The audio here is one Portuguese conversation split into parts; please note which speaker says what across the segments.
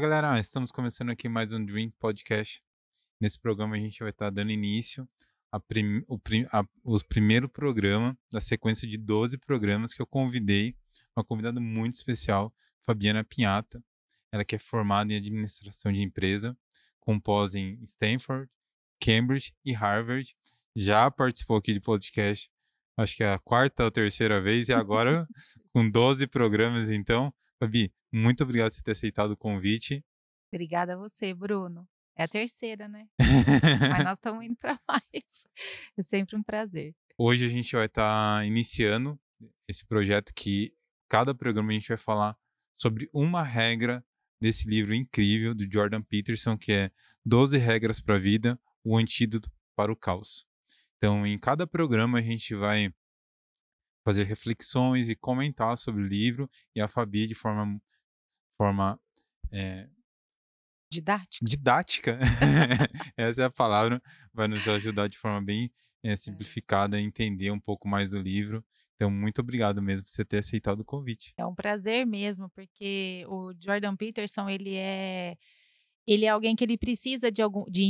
Speaker 1: Fala galera, estamos começando aqui mais um Dream Podcast. Nesse programa a gente vai estar dando início prim, o, a, os primeiro programa da sequência de 12 programas que eu convidei uma convidada muito especial, Fabiana Pinhata. Ela que é formada em administração de empresa, com pós em Stanford, Cambridge e Harvard. Já participou aqui de podcast, acho que é a quarta ou terceira vez, e agora com 12 programas, então. Fabi, muito obrigado por ter aceitado o convite.
Speaker 2: Obrigada a você, Bruno. É a terceira, né? Mas nós estamos indo para mais. É sempre um prazer.
Speaker 1: Hoje a gente vai estar tá iniciando esse projeto que cada programa a gente vai falar sobre uma regra desse livro incrível do Jordan Peterson, que é 12 regras para a vida, o antídoto para o caos. Então, em cada programa a gente vai fazer reflexões e comentar sobre o livro e a Fabi de forma forma é,
Speaker 2: Didática.
Speaker 1: Didática. Essa é a palavra. Vai nos ajudar de forma bem é, simplificada a entender um pouco mais do livro. Então, muito obrigado mesmo por você ter aceitado o convite.
Speaker 2: É um prazer mesmo, porque o Jordan Peterson, ele é ele é alguém que ele precisa de algum de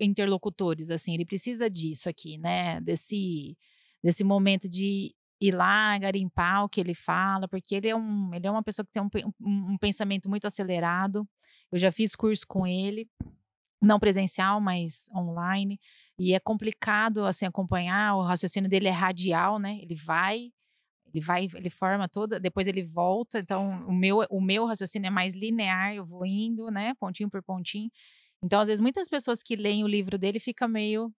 Speaker 2: interlocutores, assim, ele precisa disso aqui, né? Desse desse momento de ir lá garimpar o que ele fala, porque ele é, um, ele é uma pessoa que tem um, um, um pensamento muito acelerado. Eu já fiz curso com ele, não presencial, mas online, e é complicado assim acompanhar. O raciocínio dele é radial, né? Ele vai, ele vai, ele forma toda, depois ele volta. Então, o meu, o meu raciocínio é mais linear, eu vou indo, né, pontinho por pontinho. Então, às vezes, muitas pessoas que leem o livro dele ficam meio.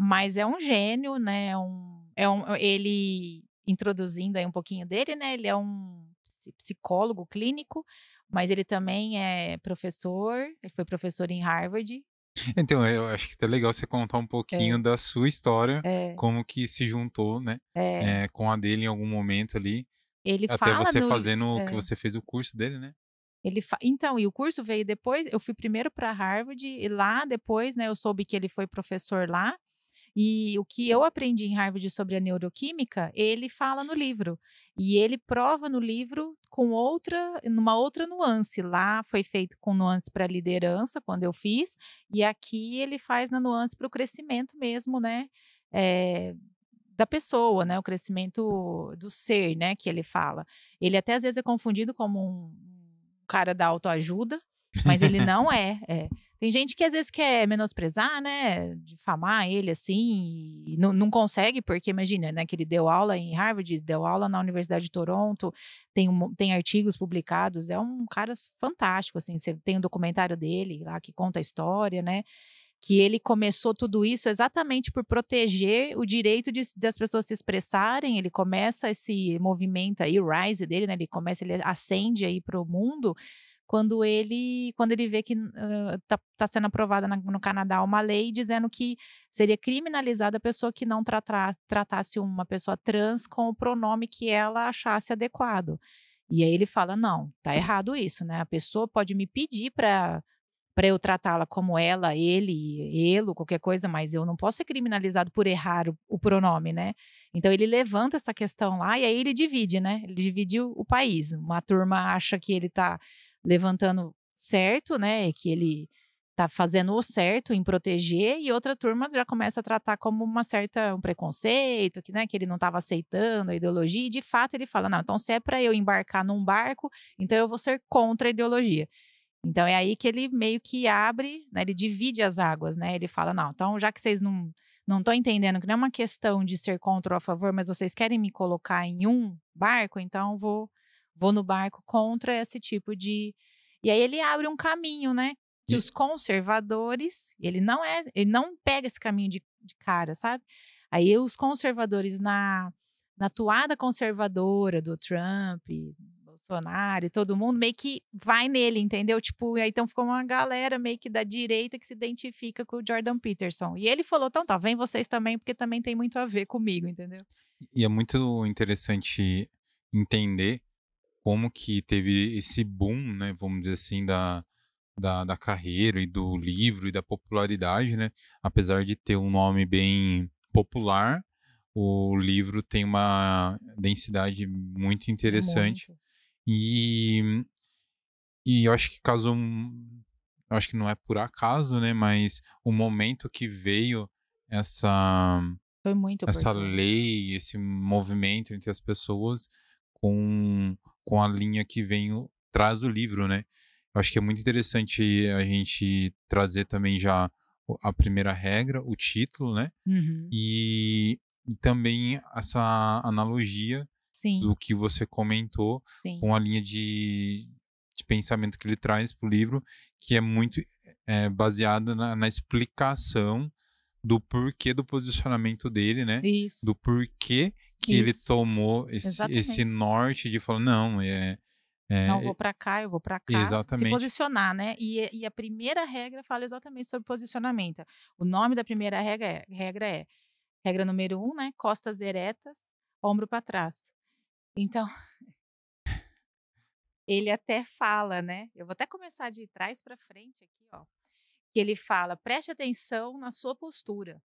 Speaker 2: Mas é um gênio, né? É um, é um, ele introduzindo aí um pouquinho dele, né? Ele é um psicólogo clínico, mas ele também é professor, ele foi professor em Harvard.
Speaker 1: Então, eu acho que é legal você contar um pouquinho é. da sua história, é. como que se juntou, né, é. é. com a dele em algum momento ali.
Speaker 2: Ele
Speaker 1: até você no... fazendo que é. você fez o curso dele, né?
Speaker 2: Ele fa... Então, e o curso veio depois, eu fui primeiro para Harvard e lá depois, né, eu soube que ele foi professor lá. E o que eu aprendi em Harvard sobre a neuroquímica, ele fala no livro. E ele prova no livro com outra, numa outra nuance. Lá foi feito com nuance para liderança, quando eu fiz, e aqui ele faz na nuance para o crescimento mesmo, né? É, da pessoa, né? O crescimento do ser, né? Que ele fala. Ele até às vezes é confundido como um cara da autoajuda, mas ele não é. é. Tem gente que às vezes quer menosprezar, né? Difamar ele assim, e não, não consegue, porque imagina, né? Que ele deu aula em Harvard, deu aula na Universidade de Toronto, tem, um, tem artigos publicados, é um cara fantástico, assim. Você tem um documentário dele lá que conta a história, né? que ele começou tudo isso exatamente por proteger o direito de, das pessoas se expressarem. Ele começa esse movimento aí, o rise dele, né? Ele começa, ele acende aí para o mundo quando ele quando ele vê que está uh, tá sendo aprovada na, no Canadá uma lei dizendo que seria criminalizada a pessoa que não tratar, tratasse uma pessoa trans com o pronome que ela achasse adequado. E aí ele fala: não, tá errado isso, né? A pessoa pode me pedir para para eu tratá-la como ela, ele, ele, qualquer coisa, mas eu não posso ser criminalizado por errar o, o, pronome, né? Então ele levanta essa questão lá e aí ele divide, né? Ele divide o, o país. Uma turma acha que ele está levantando certo, né? Que ele tá fazendo o certo em proteger e outra turma já começa a tratar como uma certa um preconceito, que né, que ele não estava aceitando a ideologia e de fato ele fala: "Não, então se é para eu embarcar num barco, então eu vou ser contra a ideologia". Então é aí que ele meio que abre, né, ele divide as águas, né? Ele fala: "Não, então já que vocês não não estão entendendo que não é uma questão de ser contra ou a favor, mas vocês querem me colocar em um barco, então vou vou no barco contra esse tipo de. E aí ele abre um caminho, né? Que os conservadores, ele não é, ele não pega esse caminho de, de cara, sabe? Aí os conservadores na, na toada conservadora do Trump, Bolsonaro e todo mundo meio que vai nele, entendeu? Tipo, aí então ficou uma galera meio que da direita que se identifica com o Jordan Peterson. E ele falou: então tá, vem vocês também, porque também tem muito a ver comigo, entendeu?
Speaker 1: E é muito interessante entender como que teve esse boom, né, vamos dizer assim, da, da, da carreira e do livro e da popularidade, né? Apesar de ter um nome bem popular, o livro tem uma densidade muito interessante. Muito. E, e eu acho que caso eu acho que não é por acaso, né? Mas o momento que veio essa
Speaker 2: foi muito
Speaker 1: essa lei, esse movimento entre as pessoas com, com a linha que vem o, traz o livro, né? Eu acho que é muito interessante a gente trazer também já a primeira regra, o título, né?
Speaker 2: Uhum.
Speaker 1: E, e, também essa analogia
Speaker 2: Sim.
Speaker 1: do que você comentou
Speaker 2: Sim.
Speaker 1: com a linha de, de pensamento que ele traz para o livro, que é muito é, baseado na, na explicação do porquê do posicionamento dele, né?
Speaker 2: Isso.
Speaker 1: Do porquê que
Speaker 2: Isso.
Speaker 1: ele tomou esse, esse norte de falar, não, é. é
Speaker 2: não vou para cá, eu vou para cá.
Speaker 1: Exatamente.
Speaker 2: Se posicionar, né? E, e, a primeira regra fala exatamente sobre posicionamento. O nome da primeira regra é, regra é regra número um, né? Costas eretas, ombro para trás. Então, ele até fala, né? Eu vou até começar de trás para frente aqui, ó que ele fala: preste atenção na sua postura.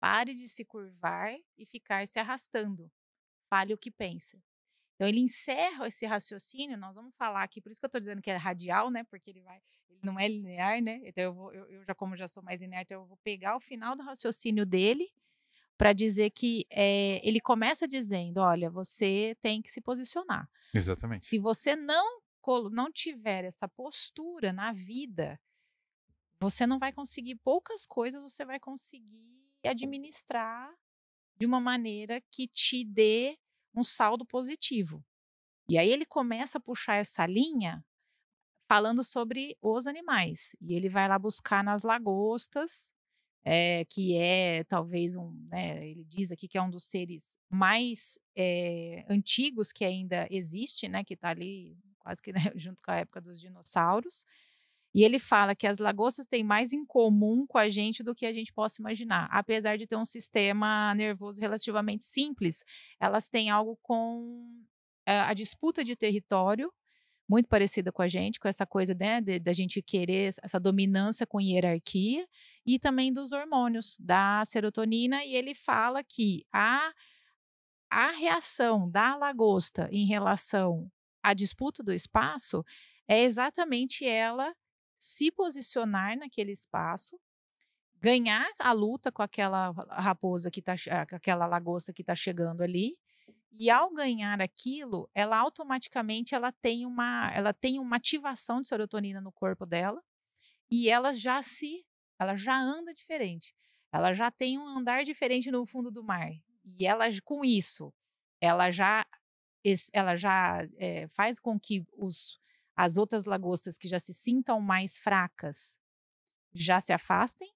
Speaker 2: Pare de se curvar e ficar se arrastando. Fale o que pensa. Então ele encerra esse raciocínio, nós vamos falar aqui, por isso que eu estou dizendo que é radial, né? Porque ele vai, ele não é linear, né? Então eu, vou, eu, eu já como já sou mais inerte, eu vou pegar o final do raciocínio dele para dizer que é, ele começa dizendo, olha, você tem que se posicionar.
Speaker 1: Exatamente.
Speaker 2: Se você não não tiver essa postura na vida, você não vai conseguir poucas coisas, você vai conseguir administrar de uma maneira que te dê um saldo positivo. E aí ele começa a puxar essa linha falando sobre os animais. E ele vai lá buscar nas lagostas, é, que é talvez um, né, ele diz aqui que é um dos seres mais é, antigos que ainda existe, né, que está ali quase que né, junto com a época dos dinossauros. E ele fala que as lagostas têm mais em comum com a gente do que a gente possa imaginar. Apesar de ter um sistema nervoso relativamente simples, elas têm algo com eh, a disputa de território muito parecida com a gente, com essa coisa né, da gente querer essa dominância com hierarquia e também dos hormônios, da serotonina. E ele fala que a, a reação da lagosta em relação à disputa do espaço é exatamente ela se posicionar naquele espaço, ganhar a luta com aquela raposa que está, aquela lagosta que está chegando ali. E ao ganhar aquilo, ela automaticamente ela tem uma, ela tem uma ativação de serotonina no corpo dela e ela já se, ela já anda diferente. Ela já tem um andar diferente no fundo do mar. E ela com isso, ela já ela já é, faz com que os as outras lagostas que já se sintam mais fracas já se afastem.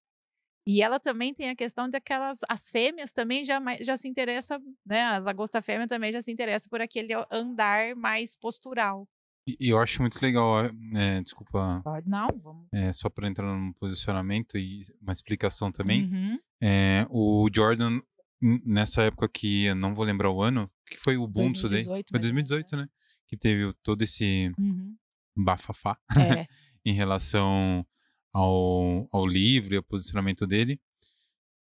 Speaker 2: E ela também tem a questão de aquelas as fêmeas também já, já se interessa, né? A lagosta fêmea também já se interessa por aquele andar mais postural.
Speaker 1: E eu acho muito legal, é, desculpa.
Speaker 2: Não, vamos.
Speaker 1: É, só para entrar num posicionamento e uma explicação também.
Speaker 2: Uhum.
Speaker 1: É, o Jordan, nessa época que eu não vou lembrar o ano, que foi o boom disso daí. Foi 2018, né? Que teve todo esse
Speaker 2: uhum
Speaker 1: bafafá
Speaker 2: é.
Speaker 1: em relação ao, ao livro e ao posicionamento dele.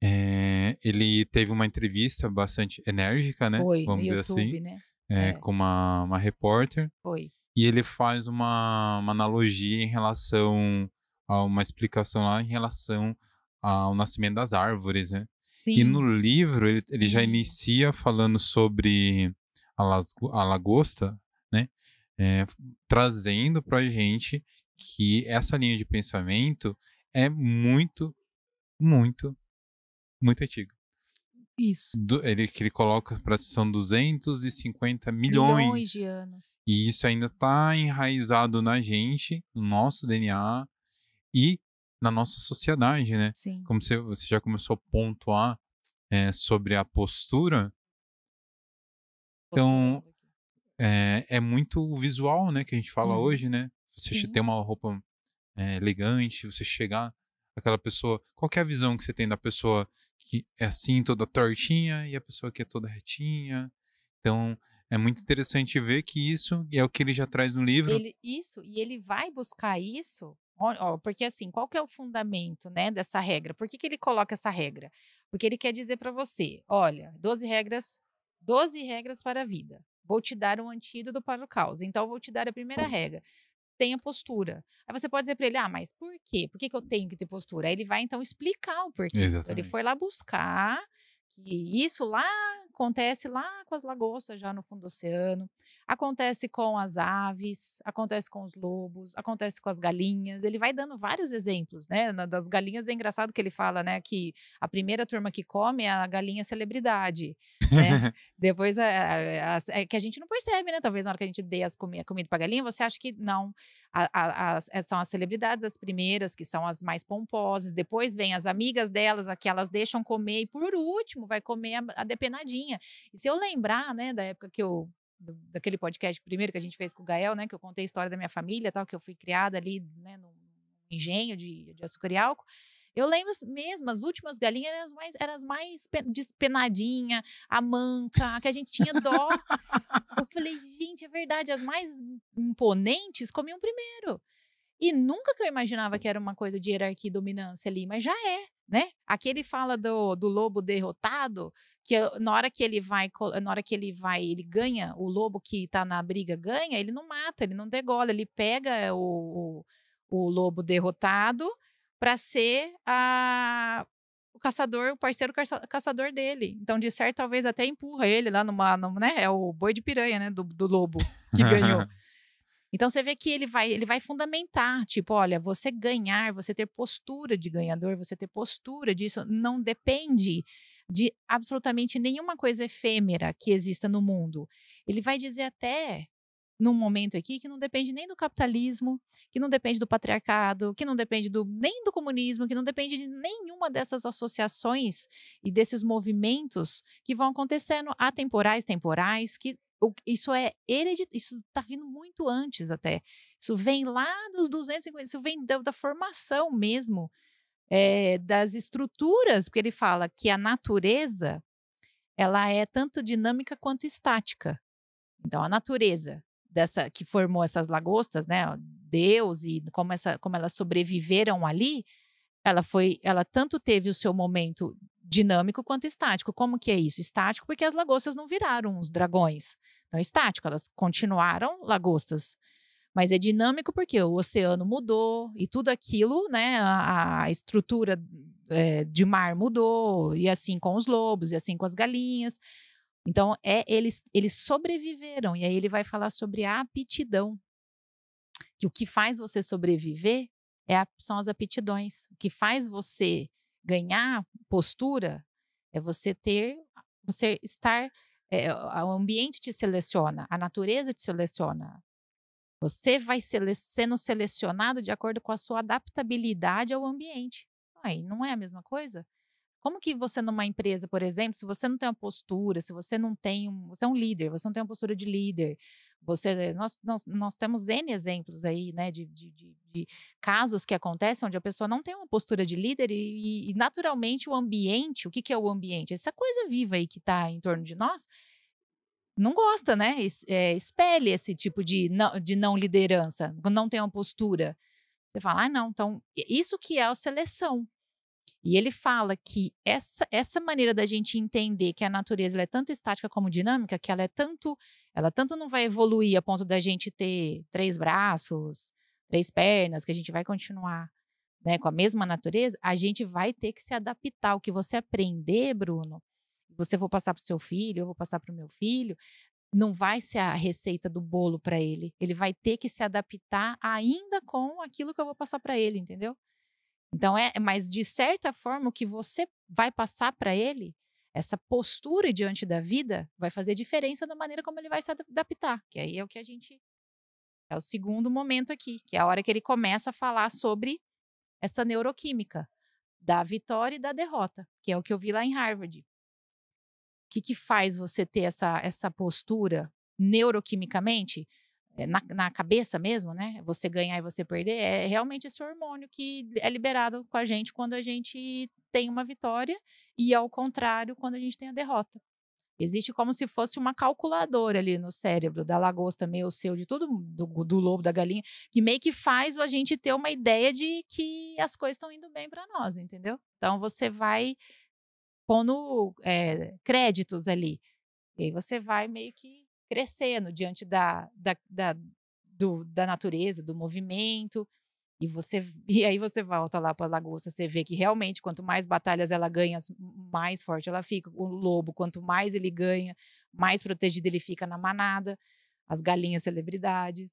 Speaker 1: É, ele teve uma entrevista bastante enérgica, né?
Speaker 2: Foi,
Speaker 1: Vamos dizer
Speaker 2: YouTube,
Speaker 1: assim.
Speaker 2: Né?
Speaker 1: É, é. Com uma, uma repórter.
Speaker 2: Foi.
Speaker 1: E ele faz uma, uma analogia em relação a uma explicação lá em relação ao nascimento das árvores, né?
Speaker 2: Sim.
Speaker 1: E no livro ele, ele já inicia falando sobre a, a lagosta, né? É, trazendo para a gente que essa linha de pensamento é muito, muito, muito antiga.
Speaker 2: Isso.
Speaker 1: Do, ele, que ele coloca para são 250 milhões,
Speaker 2: milhões de anos.
Speaker 1: E isso ainda está enraizado na gente, no nosso DNA e na nossa sociedade, né?
Speaker 2: Sim.
Speaker 1: Como você, você já começou a pontuar é, sobre a postura. Então, é, é muito visual, né? Que a gente fala
Speaker 2: Hum.
Speaker 1: hoje, né? Você
Speaker 2: Sim.
Speaker 1: ter uma roupa é, elegante, você chegar aquela pessoa. Qual é a visão que você tem da pessoa que é assim, toda tortinha, e a pessoa que é toda retinha? Então, é muito interessante ver que isso é o que ele já traz no livro.
Speaker 2: Ele, isso, e ele vai buscar isso, ó, ó, porque assim, qual que é o fundamento, né, dessa regra? Por que, que ele coloca essa regra? Porque ele quer dizer para você, olha, 12 regras, 12 regras para a vida. Vou te dar um antídoto para o caos. Então, vou te dar a primeira regra. tenha postura. Aí você pode dizer para ele, ah, mas por quê? Por que, que eu tenho que ter postura? Aí ele vai então explicar o porquê. Então, ele foi lá buscar que isso lá acontece lá com as lagostas, já no fundo do oceano, acontece com as aves, acontece com os lobos, acontece com as galinhas. Ele vai dando vários exemplos, né? Das galinhas é engraçado que ele fala, né, que a primeira turma que come é a galinha celebridade. Né? Depois é, é, que a gente não percebe, né? Talvez na hora que a gente dê as comi a comida para galinha, você acha que não. As, são as celebridades as primeiras, que são as mais pomposas. Depois vem as amigas delas, a que elas deixam comer. E por último, vai comer a, a depenadinha. E se eu lembrar, né, da época que eu daquele podcast primeiro que a gente fez com o Gael, né, que eu contei a história da minha família, tal, que eu fui criada ali, né, no engenho de, de açúcar e álcool. Eu lembro mesmo, as últimas galinhas eram as mais, eram as mais despenadinha, a manca, que a gente tinha dó. eu falei, gente, é verdade, as mais imponentes comiam primeiro. E nunca que eu imaginava que era uma coisa de hierarquia e dominância ali, mas já é, né? Aqui ele fala do, do lobo derrotado, que na hora que ele vai, na hora que ele vai, ele ganha, o lobo que tá na briga ganha, ele não mata, ele não degola, ele pega o, o, o lobo derrotado para ser a, o caçador, o parceiro caçador dele. Então, de certo, talvez até empurra ele lá numa, numa né? É o boi de piranha, né? Do, do lobo que ganhou. Então você vê que ele vai, ele vai fundamentar, tipo, olha, você ganhar, você ter postura de ganhador, você ter postura disso, não depende de absolutamente nenhuma coisa efêmera que exista no mundo. Ele vai dizer até num momento aqui que não depende nem do capitalismo, que não depende do patriarcado, que não depende do, nem do comunismo, que não depende de nenhuma dessas associações e desses movimentos que vão acontecendo atemporais, temporais, que isso é hereditário, isso está vindo muito antes até. Isso vem lá dos 250, isso vem da, da formação mesmo, é, das estruturas, porque ele fala que a natureza ela é tanto dinâmica quanto estática. Então, a natureza dessa que formou essas lagostas, né? Deus e como, essa, como elas sobreviveram ali, ela foi, ela tanto teve o seu momento dinâmico quanto estático. Como que é isso? Estático porque as lagostas não viraram os dragões. Então, estático, elas continuaram lagostas. Mas é dinâmico porque o oceano mudou e tudo aquilo, né? A, a estrutura é, de mar mudou, e assim com os lobos, e assim com as galinhas. Então, é eles, eles sobreviveram. E aí ele vai falar sobre a aptidão. Que o que faz você sobreviver é a, são as aptidões. O que faz você ganhar postura é você ter, você estar, é, o ambiente te seleciona, a natureza te seleciona. Você vai sele sendo selecionado de acordo com a sua adaptabilidade ao ambiente. Aí não é a mesma coisa? Como que você numa empresa, por exemplo, se você não tem uma postura, se você não tem um, você é um líder, você não tem uma postura de líder, você, nós, nós, nós temos N exemplos aí, né, de, de, de, de, casos que acontecem onde a pessoa não tem uma postura de líder e, e, naturalmente o ambiente, o que, que é o ambiente? Essa coisa viva aí que está em torno de nós, não gosta, né? É, esse tipo de não, de não liderança, não tem uma postura. Você fala, ah, não, então, isso que é a seleção. E ele fala que essa, essa maneira da gente entender que a natureza é tanto estática como dinâmica, que ela é tanto, ela tanto não vai evoluir a ponto da gente ter três braços, três pernas, que a gente vai continuar né, com a mesma natureza, a gente vai ter que se adaptar. O que você aprender, Bruno, você vou passar para o seu filho, eu vou passar para o meu filho, não vai ser a receita do bolo para ele. Ele vai ter que se adaptar ainda com aquilo que eu vou passar para ele, entendeu? Então é, mas de certa forma o que você vai passar para ele, essa postura diante da vida, vai fazer diferença na maneira como ele vai se adaptar. Que aí é o que a gente é o segundo momento aqui, que é a hora que ele começa a falar sobre essa neuroquímica da vitória e da derrota, que é o que eu vi lá em Harvard. Que, que faz você ter essa, essa postura neuroquimicamente? É, na, na, cabeça mesmo, né? Você ganhar e você perder, é realmente esse hormônio que é liberado com a gente quando a gente tem uma vitória e ao contrário quando a gente tem a derrota. Existe como se fosse uma calculadora ali no cérebro da lagosta, meio seu, de tudo, do, do lobo, da galinha, que meio que faz a gente ter uma ideia de que as coisas estão indo bem para nós, entendeu? Então você vai pondo é, créditos ali. E aí você vai meio que crescendo diante da, da, da do, da natureza, do movimento. E você e aí você volta lá para a lagosta, você vê que realmente quanto mais batalhas ela ganha, mais forte ela fica. O lobo, quanto mais ele ganha, mais protegido ele fica na manada. As galinhas celebridades.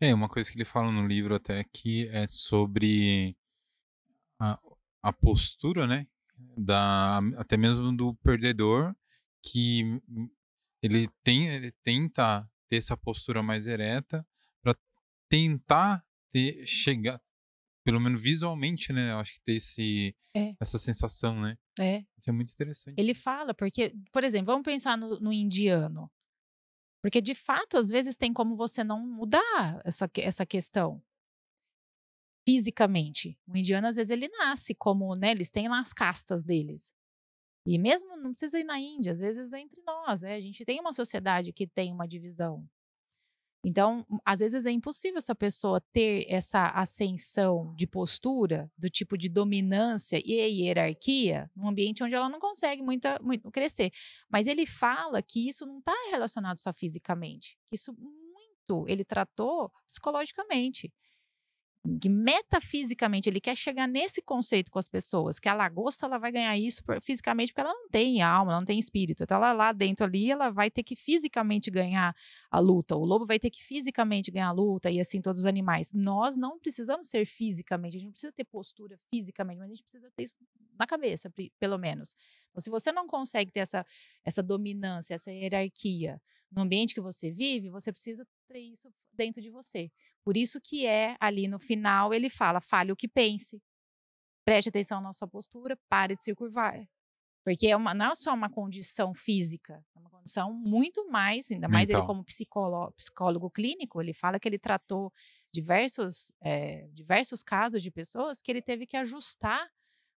Speaker 1: É, uma coisa que ele fala no livro até que é sobre a, a postura, né? Da, até mesmo do perdedor, que ele tem ele tenta ter essa postura mais ereta para tentar ter chegar pelo menos visualmente, né? Eu acho que ter esse,
Speaker 2: é.
Speaker 1: essa sensação, né?
Speaker 2: É.
Speaker 1: Isso é muito interessante.
Speaker 2: Ele fala, porque, por exemplo, vamos pensar no, no indiano. Porque, de fato, às vezes tem como você não mudar essa, essa questão fisicamente. O indiano, às vezes, ele nasce como, né? Eles têm lá as castas deles. E mesmo, não precisa ir na Índia, às vezes é entre nós, é, a gente tem uma sociedade que tem uma divisão. Então, hum, às vezes é impossível essa pessoa ter essa ascensão de postura, do tipo de dominância e hierarquia, num ambiente onde ela não consegue muita, muito crescer. Mas ele fala que isso não está relacionado só fisicamente, que isso muito ele tratou psicologicamente metafisicamente ele quer chegar nesse conceito com as pessoas, que a lagosta ela vai ganhar isso fisicamente porque ela não tem alma, ela não tem espírito. Então ela lá dentro ali, ela vai ter que fisicamente ganhar a luta. O lobo vai ter que fisicamente ganhar a luta e assim todos os animais. Nós não precisamos ser fisicamente, a gente não precisa ter postura fisicamente, mas a gente precisa ter isso na cabeça, pelo menos. Então se você não consegue ter essa essa dominância, essa hierarquia no ambiente que você vive, você precisa ter isso dentro de você. Por isso que é ali no final ele fala: fale o que pense. Preste atenção na sua postura, pare de se curvar. Porque é uma, não é só uma condição física, é uma condição muito mais, ainda mais ele como psicólogo, psicólogo clínico, ele fala que ele tratou diversos, é, diversos casos de pessoas que ele teve que ajustar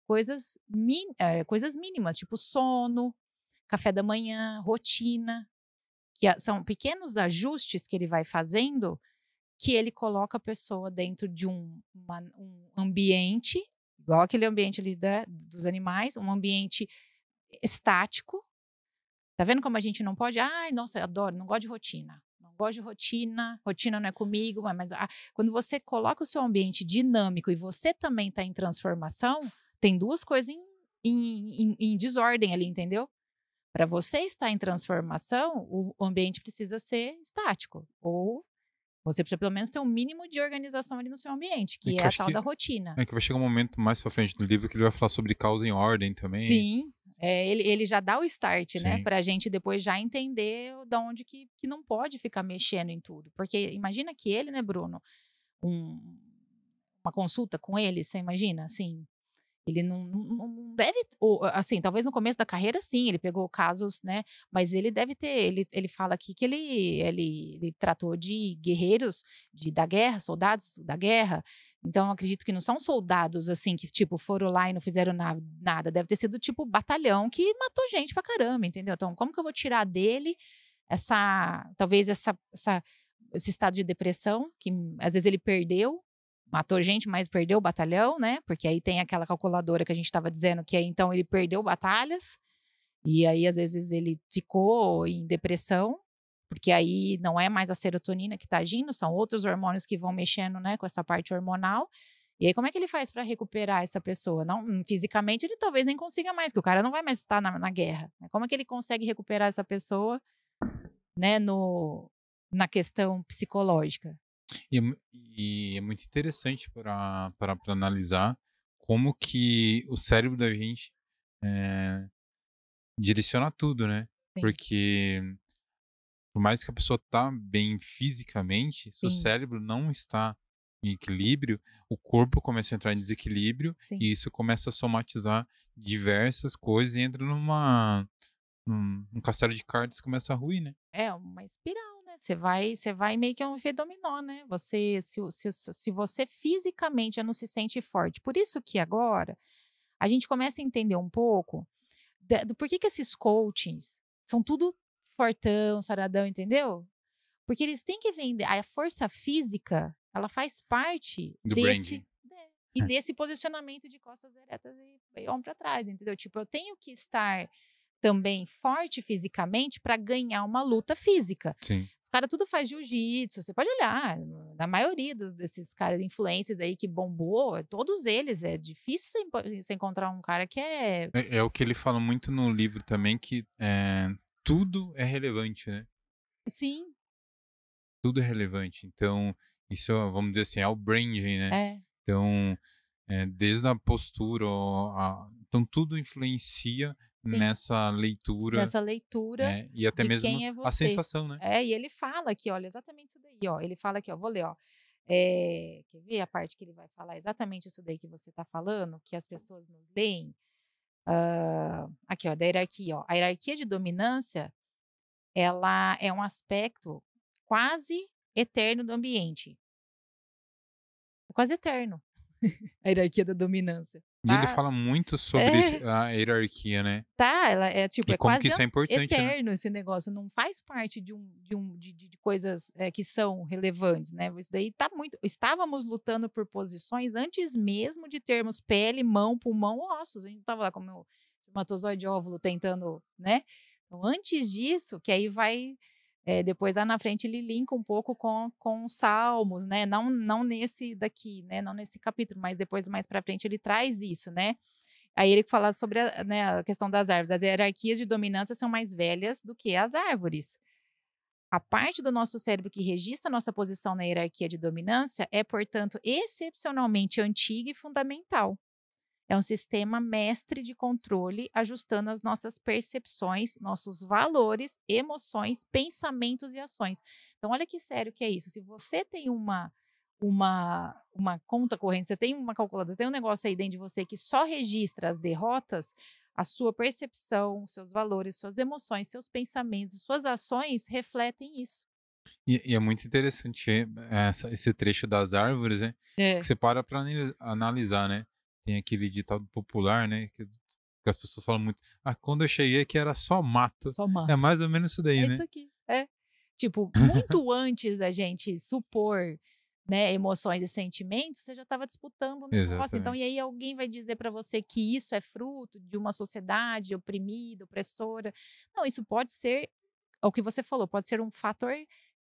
Speaker 2: coisas, min, é, coisas mínimas, tipo sono, café da manhã, rotina, que são pequenos ajustes que ele vai fazendo que ele coloca a pessoa dentro de um, uma, um ambiente, igual aquele ambiente ali da, dos animais, um ambiente estático. Tá vendo como a gente não pode? Ai, nossa, eu adoro, não gosto de rotina. Não gosto de rotina, rotina não é comigo, mas ah, quando você coloca o seu ambiente dinâmico e você também está em transformação, tem duas coisas em, em, em, em desordem ali, entendeu? Para você estar em transformação, o ambiente precisa ser estático ou você precisa pelo menos ter um mínimo de organização ali no seu ambiente, que é, que é a tal que, da rotina.
Speaker 1: É que vai chegar um momento mais pra frente do livro que ele vai falar sobre causa em ordem também.
Speaker 2: Sim. É, ele, ele já dá o start, né, Sim. né? Pra gente depois já entender da onde que, que não pode ficar mexendo em tudo. Porque imagina que ele, né, Bruno, um, uma consulta com ele, você imagina, assim, ele não, não, deve, ou, assim, talvez no começo da carreira sim, ele pegou casos, né? Mas ele deve ter, ele, ele fala aqui que ele, ele, ele tratou de guerreiros de, da guerra, soldados da guerra. Então, acredito que não são soldados assim que, tipo, foram lá e não fizeram na, nada. Deve ter sido, tipo, batalhão que matou gente pra caramba, entendeu? Então, como que eu vou tirar dele essa, talvez essa, essa esse estado de depressão que às vezes ele perdeu matou gente, mas perdeu o batalhão, né? Porque aí tem aquela calculadora que a gente estava dizendo que aí então ele perdeu batalhas e aí às vezes ele ficou em depressão, porque aí não é mais a serotonina que está agindo, são outros hormônios que vão mexendo, né, com essa parte hormonal. E aí como é que ele faz para recuperar essa pessoa? Não, hum, fisicamente ele talvez nem consiga mais, porque o cara não vai mais estar na, na guerra. Como é que ele consegue recuperar essa pessoa, né, no na questão psicológica?
Speaker 1: E, é e é muito interessante para analisar como que o cérebro da gente é, direciona tudo, né? Sim. Porque por mais que a pessoa tá bem fisicamente, se o cérebro não está em equilíbrio, o corpo começa a entrar em desequilíbrio Sim. e isso começa a somatizar diversas coisas e entra numa um, um castelo de cartas começa a ruir, né?
Speaker 2: É uma espiral você vai, você vai meio que é um efeito dominó, né? Você, se, se, se você fisicamente já não se sente forte. Por isso que agora a gente começa a entender um pouco da, do porquê que esses coachings são tudo fortão, saradão, entendeu? Porque eles têm que vender. A força física, ela faz parte
Speaker 1: do
Speaker 2: desse.
Speaker 1: Branding.
Speaker 2: E desse posicionamento de costas eretas e ombro para trás, entendeu? Tipo, eu tenho que estar também forte fisicamente para ganhar uma luta física.
Speaker 1: Sim.
Speaker 2: Os caras tudo faz jiu-jitsu, você pode olhar, na maioria dos, desses caras de influências aí que bombou, todos eles, é difícil você, você encontrar um cara que é...
Speaker 1: é... é... o que ele fala muito no livro também, que é, tudo é relevante, né?
Speaker 2: Sim.
Speaker 1: Tudo é relevante, então isso, vamos dizer assim, é o branding, né?
Speaker 2: É.
Speaker 1: Então, é, desde a postura, a, então tudo influencia Sim. nessa leitura.
Speaker 2: Nessa leitura.
Speaker 1: É, e até mesmo
Speaker 2: é
Speaker 1: a sensação, né?
Speaker 2: É, e ele fala aqui, olha, exatamente isso daí, ó. Ele fala aqui, ó, vou ler, ó. É, quer ver a parte que ele vai falar? Exatamente isso daí que você está falando, que as pessoas nos leem. Uh, aqui, ó, da hierarquia, ó. A hierarquia de dominância, ela é um aspecto quase eterno do ambiente. É quase eterno. a hierarquia da dominância.
Speaker 1: Tá? Ele fala muito sobre é. a hierarquia, né?
Speaker 2: Tá, ela é tipo,
Speaker 1: e
Speaker 2: é
Speaker 1: como
Speaker 2: quase
Speaker 1: que isso é importante,
Speaker 2: né? eterno
Speaker 1: né?
Speaker 2: esse negócio, não faz parte de um de, um, de, de coisas é, que são relevantes, né? Isso daí tá muito. Estávamos lutando por posições antes mesmo de termos pele, mão, pulmão, ossos. A gente tava lá como o espermatozoide óvulo tentando, né? Então, antes disso, que aí vai é, depois lá na frente ele linka um pouco com, com os salmos, né? Não, não nesse daqui, né? Não nesse capítulo, mas depois mais para frente ele traz isso, né? Aí ele fala sobre a, né, a questão das árvores. As hierarquias de dominância são mais velhas do que as árvores. A parte do nosso cérebro que registra nossa posição na hierarquia de dominância é, portanto, excepcionalmente antiga e fundamental. É um sistema mestre de controle, ajustando as nossas percepções, nossos valores, emoções, pensamentos e ações. Então, olha que sério que é isso. Se você tem uma uma, uma conta corrente, você tem uma calculadora, tem um negócio aí dentro de você que só registra as derrotas, a sua percepção, seus valores, suas emoções, seus pensamentos, suas ações refletem isso.
Speaker 1: E, e é muito interessante eh, essa, esse trecho das árvores, né? É. Que você para para analisar, né? Tem aquele ditado popular, né? Que, que, as pessoas falam muito. Ah, quando eu cheguei aqui era só mata.
Speaker 2: Só mata.
Speaker 1: É mais ou menos isso daí,
Speaker 2: é
Speaker 1: né?
Speaker 2: Isso aqui. É. Tipo, muito antes da gente supor né, emoções e sentimentos, você já estava disputando um negócio. Então, e aí alguém vai dizer para você que isso é fruto de uma sociedade oprimida, opressora. Não, isso pode ser o que você falou, pode ser um fator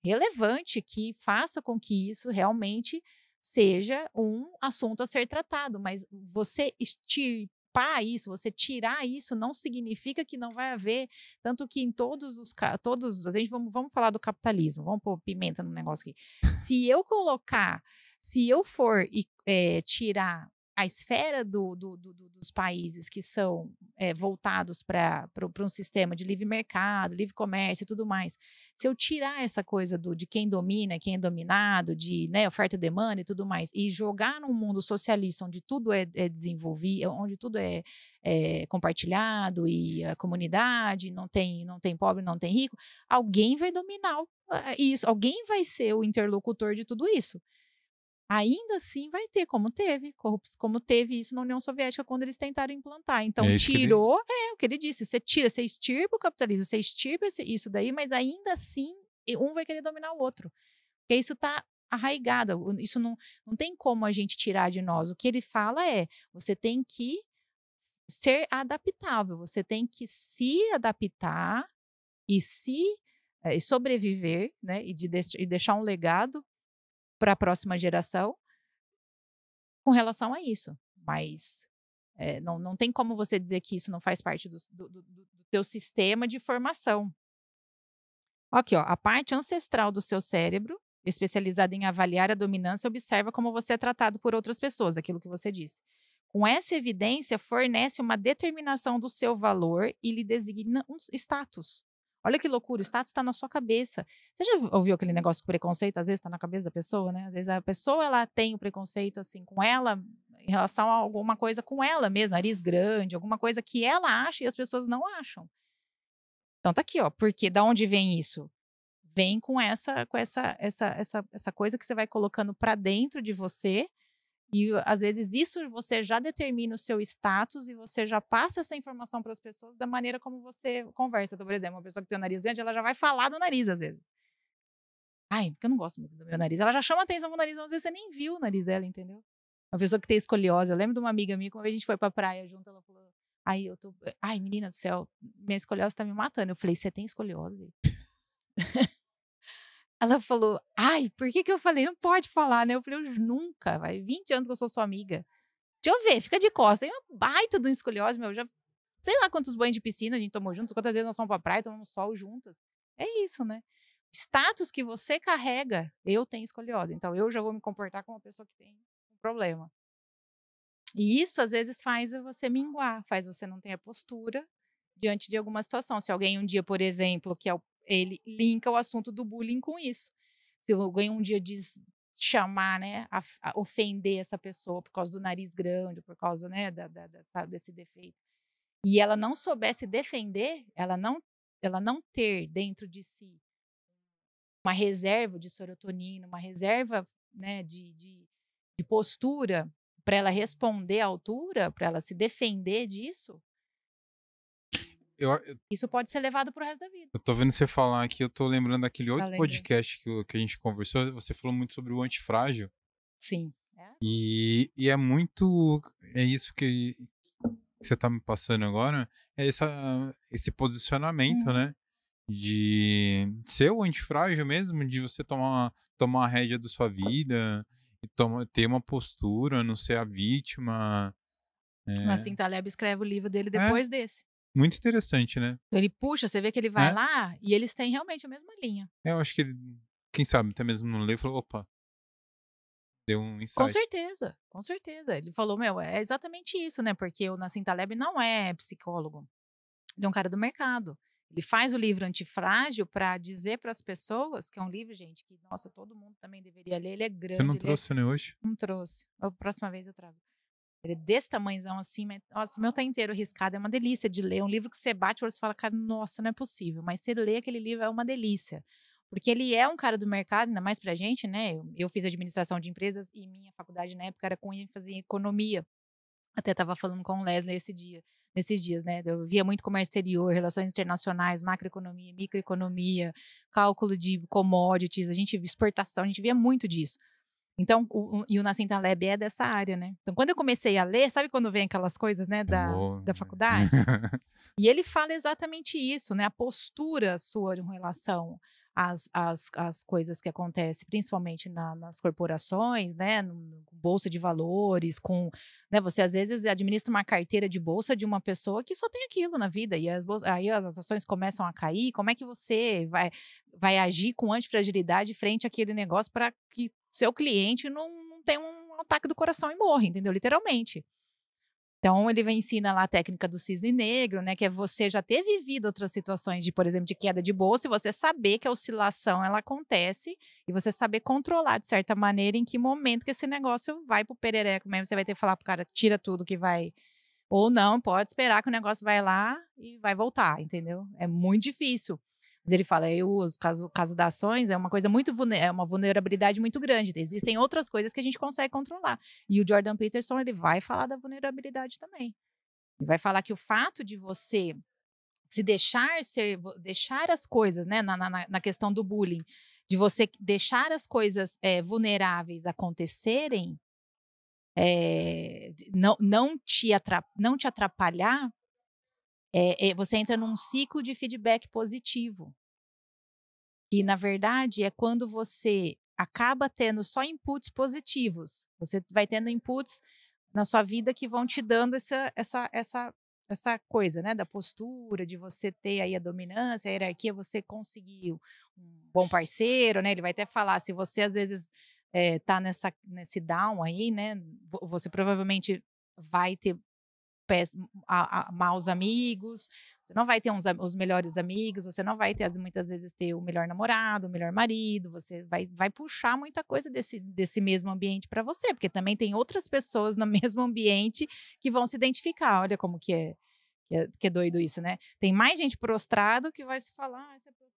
Speaker 2: relevante que faça com que isso realmente seja um assunto a ser tratado, mas você extirpar isso, você tirar isso, não significa que não vai haver, tanto que em todos os todos, a gente vamos, vamos falar do capitalismo, vamos pôr pimenta no negócio aqui. Se eu colocar, se eu for é, tirar a esfera do, do, do, dos países que são é, voltados para um sistema de livre mercado, livre comércio e tudo mais, se eu tirar essa coisa do, de quem domina, quem é dominado, de né, oferta e demanda e tudo mais, e jogar num mundo socialista onde tudo é, é desenvolvido, onde tudo é, é, compartilhado e a comunidade não tem, não tem pobre, não tem rico, alguém vai dominar isso, alguém vai ser o interlocutor de tudo isso ainda assim vai ter, como teve, como teve isso na União Soviética quando eles tentaram implantar. Então, é tirou, ele... é o que ele disse: você tira, você extirpa o capitalismo, você extirpa isso daí, mas ainda assim um vai querer dominar o outro. Porque isso está arraigado, isso não, não tem como a gente tirar de nós. O que ele fala é: você tem que ser adaptável, você tem que se adaptar e se é, sobreviver, né, e, de, e deixar um legado para a próxima geração com relação a isso. Mas é, não, não tem como você dizer que isso não faz parte do, do, do, do teu sistema de formação. Aqui, ó, a parte ancestral do seu cérebro, especializada em avaliar a dominância, observa como você é tratado por outras pessoas, aquilo que você disse. Com essa evidência, fornece uma determinação do seu valor e lhe designa um status. Olha que loucura, o status está na sua cabeça. Você já ouviu aquele negócio que preconceito às vezes está na cabeça da pessoa, né? Às vezes a pessoa ela tem o preconceito assim com ela em relação a alguma coisa com ela mesmo, nariz grande, alguma coisa que ela acha e as pessoas não acham. Então tá aqui, ó, porque da onde vem isso? Vem com essa com essa essa essa, essa coisa que você vai colocando para dentro de você e às vezes isso você já determina o seu status e você já passa essa informação para as pessoas da maneira como você conversa. Então, por exemplo, uma pessoa que tem o nariz grande, ela já vai falar do nariz às vezes. Ai, porque eu não gosto muito do meu nariz. Ela já chama atenção pro nariz, às vezes você nem viu o nariz dela, entendeu? Uma pessoa que tem escoliose. Eu lembro de uma amiga minha, quando a gente foi pra praia junto, ela falou: Aí eu tô, ai, menina do céu, minha escoliose tá me matando. Eu falei, você tem escoliose? Ela falou, ai, por que que eu falei? Não pode falar, né? Eu falei, eu nunca, vai, 20 anos que eu sou sua amiga. Deixa eu ver, fica de costas. Tem uma baita do escoliose, meu, já sei lá quantos banhos de piscina a gente tomou juntos, quantas vezes nós fomos pra praia, tomamos sol juntas. É isso, né? Status que você carrega, eu tenho escoliose. Então eu já vou me comportar como uma pessoa que tem um problema. E isso às vezes faz você minguar, faz você não ter a postura diante de alguma situação. Se alguém um dia, por exemplo, que é o, ele linka o assunto do bullying com isso. Se alguém um dia diz chamar, né, a, a ofender essa pessoa por causa do nariz grande, por causa, né, da, da, da, desse defeito, e ela não soubesse defender, ela não, ela não ter dentro de si uma reserva de serotonina, uma reserva, né, de, de, de postura para ela responder à altura, para ela se defender disso,
Speaker 1: eu, eu,
Speaker 2: isso pode ser levado pro resto da vida.
Speaker 1: Eu tô vendo você falar aqui, eu tô lembrando daquele outro podcast que, que a gente conversou, você falou muito sobre o antifrágil.
Speaker 2: Sim.
Speaker 1: É. E, e é muito. É isso que, que você tá me passando agora. É essa, esse posicionamento, uhum. né? De ser o antifrágil mesmo, de você tomar, tomar a rédea da sua vida e toma, ter uma postura, não ser a vítima.
Speaker 2: É... Assim, Taleb escreve o livro dele é. depois é. desse.
Speaker 1: Muito interessante, né?
Speaker 2: Então ele puxa, você vê que ele vai é? lá e eles têm realmente a mesma linha.
Speaker 1: É, eu acho que ele, quem sabe, até mesmo não leu, falou, opa, deu um insight.
Speaker 2: Com certeza, com certeza. Ele falou, meu, é exatamente isso, né? Porque o Nassim Taleb não é psicólogo. Ele é um cara do mercado. Ele faz o livro Antifrágil para dizer para as pessoas que é um livro, gente, que, nossa, todo mundo também deveria ler. Ele é grande. Você
Speaker 1: não trouxe,
Speaker 2: é...
Speaker 1: né, hoje?
Speaker 2: Não trouxe. A próxima vez eu trago. Ele é desse tamanhozão assim, mas, nossa, o meu tá inteiro riscado, é uma delícia de ler. É um livro que você bate o olho e fala, cara, nossa, não é possível. Mas você lê aquele livro é uma delícia. Porque ele é um cara do mercado, ainda mais pra gente, né? Eu, eu fiz administração de empresas e minha faculdade na época era com ênfase em economia. Até tava falando com o Leslie esse dia, nesses dias, né? Eu via muito comércio exterior, relações internacionais, macroeconomia, microeconomia, cálculo de commodities, a gente exportação, a gente via muito disso. Então, o, e o Nassim Taleb é dessa área, né? Então, quando eu comecei a ler, sabe quando vem aquelas coisas, né, da, da faculdade? e ele fala exatamente isso, né? A postura sua em relação às, às, às coisas que acontecem, principalmente na, nas corporações, né? No, no, bolsa de valores, com. Né, você às vezes administra uma carteira de bolsa de uma pessoa que só tem aquilo na vida, e as bolsas, aí as ações começam a cair. Como é que você vai, vai agir com antifragilidade frente àquele negócio para que seu cliente não, não tenha um ataque do coração e morra, entendeu? Literalmente. Então, ele ensina lá a técnica do cisne negro, né? Que é você já ter vivido outras situações de, por exemplo, de queda de bolsa e você saber que a oscilação ela acontece e você saber controlar de certa maneira em que momento que esse negócio vai pro perereco mesmo. Você vai ter que falar pro cara, tira tudo que vai. Ou não, pode esperar que o negócio vai lá e vai voltar, entendeu? É muito difícil. Mas ele fala, eu, os caso, caso das ações é uma coisa muito é uma vulnerabilidade muito grande. Existem outras coisas que a gente consegue controlar. E o Jordan Peterson ele vai falar da vulnerabilidade também. Ele vai falar que o fato de você se deixar ser, deixar as coisas, né, na, na, na questão do bullying, de você deixar as coisas é, vulneráveis acontecerem, é, não, não, te não te atrapalhar, é, é, você entra num ciclo de feedback positivo. E, na verdade, é quando você acaba tendo só inputs positivos. Você vai tendo inputs na sua vida que vão te dando essa, essa, essa, essa coisa, né? Da postura, de você ter aí a dominância, a hierarquia, você conseguiu um bom parceiro, né? Ele vai até falar, se você às vezes é, tá nessa, nesse down aí, né? Você provavelmente vai ter a, a, maus amigos, você não vai ter uns, os melhores amigos, você não vai ter, muitas vezes, ter o melhor namorado, o melhor marido, você vai, vai puxar muita coisa desse, desse mesmo ambiente para você, porque também tem outras pessoas no mesmo ambiente que vão se identificar. Olha como que é, que é, que é doido isso, né? Tem mais gente prostrado que vai se falar, ah, você é prostrado.